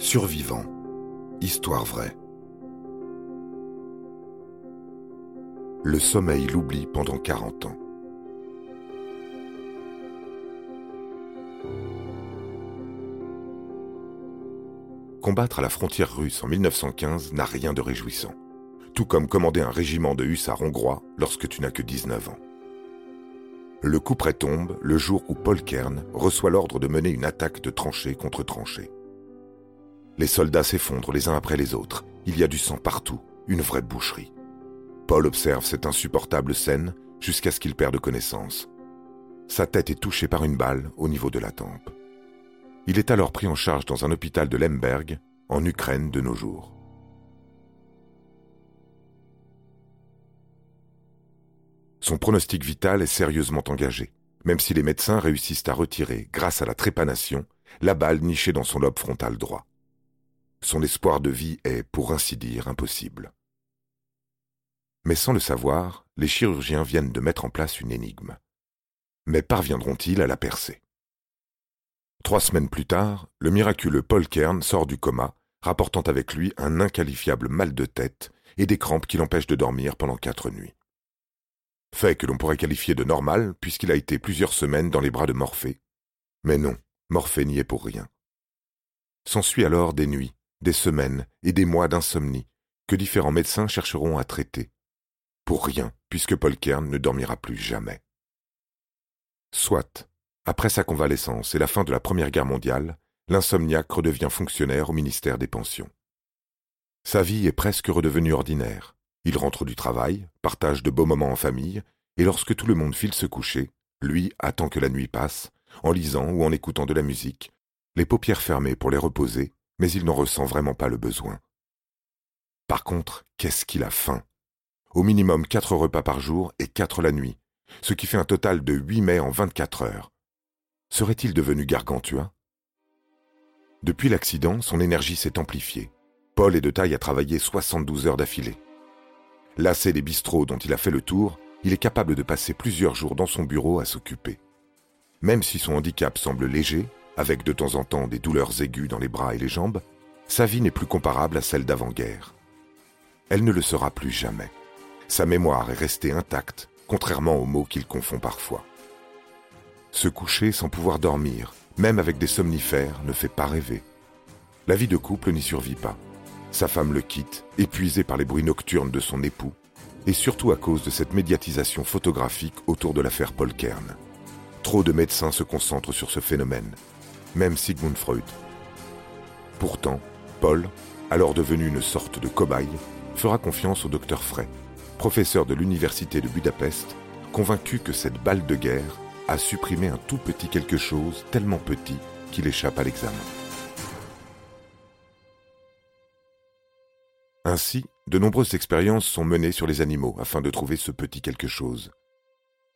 Survivant. Histoire vraie. Le sommeil l'oublie pendant 40 ans. Combattre à la frontière russe en 1915 n'a rien de réjouissant, tout comme commander un régiment de hussards hongrois lorsque tu n'as que 19 ans. Le coup près tombe le jour où Paul Kern reçoit l'ordre de mener une attaque de tranchée contre tranchée. Les soldats s'effondrent les uns après les autres. Il y a du sang partout, une vraie boucherie. Paul observe cette insupportable scène jusqu'à ce qu'il perde connaissance. Sa tête est touchée par une balle au niveau de la tempe. Il est alors pris en charge dans un hôpital de Lemberg, en Ukraine de nos jours. Son pronostic vital est sérieusement engagé, même si les médecins réussissent à retirer, grâce à la trépanation, la balle nichée dans son lobe frontal droit. Son espoir de vie est, pour ainsi dire, impossible. Mais sans le savoir, les chirurgiens viennent de mettre en place une énigme. Mais parviendront-ils à la percer? Trois semaines plus tard, le miraculeux Paul Kern sort du coma, rapportant avec lui un inqualifiable mal de tête et des crampes qui l'empêchent de dormir pendant quatre nuits. Fait que l'on pourrait qualifier de normal puisqu'il a été plusieurs semaines dans les bras de Morphée. Mais non, Morphée n'y est pour rien. S'ensuit alors des nuits, des semaines et des mois d'insomnie que différents médecins chercheront à traiter. Pour rien, puisque Paul Kern ne dormira plus jamais. Soit, après sa convalescence et la fin de la Première Guerre mondiale, l'insomniaque redevient fonctionnaire au ministère des Pensions. Sa vie est presque redevenue ordinaire. Il rentre du travail, partage de beaux moments en famille, et lorsque tout le monde file se coucher, lui attend que la nuit passe, en lisant ou en écoutant de la musique, les paupières fermées pour les reposer, mais il n'en ressent vraiment pas le besoin. Par contre, qu'est-ce qu'il a faim? Au minimum quatre repas par jour et quatre la nuit, ce qui fait un total de huit mets en vingt-quatre heures. Serait-il devenu gargantua? Depuis l'accident, son énergie s'est amplifiée. Paul est de taille à travailler 72 heures d'affilée. Lassé des bistrots dont il a fait le tour, il est capable de passer plusieurs jours dans son bureau à s'occuper. Même si son handicap semble léger, avec de temps en temps des douleurs aiguës dans les bras et les jambes, sa vie n'est plus comparable à celle d'avant-guerre. Elle ne le sera plus jamais. Sa mémoire est restée intacte, contrairement aux mots qu'il confond parfois. Se coucher sans pouvoir dormir, même avec des somnifères, ne fait pas rêver. La vie de couple n'y survit pas. Sa femme le quitte, épuisée par les bruits nocturnes de son époux, et surtout à cause de cette médiatisation photographique autour de l'affaire Paul Kern. Trop de médecins se concentrent sur ce phénomène, même Sigmund Freud. Pourtant, Paul, alors devenu une sorte de cobaye, fera confiance au docteur Frey, professeur de l'université de Budapest, convaincu que cette balle de guerre a supprimé un tout petit quelque chose tellement petit qu'il échappe à l'examen. Ainsi, de nombreuses expériences sont menées sur les animaux afin de trouver ce petit quelque chose.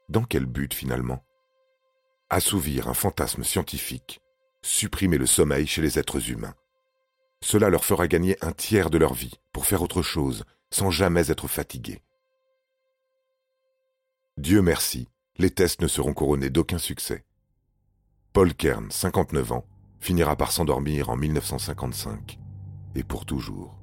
Dans quel but finalement? Assouvir un fantasme scientifique supprimer le sommeil chez les êtres humains. Cela leur fera gagner un tiers de leur vie pour faire autre chose, sans jamais être fatigués. Dieu merci, les tests ne seront couronnés d'aucun succès. Paul Kern, 59 ans, finira par s'endormir en 1955, et pour toujours.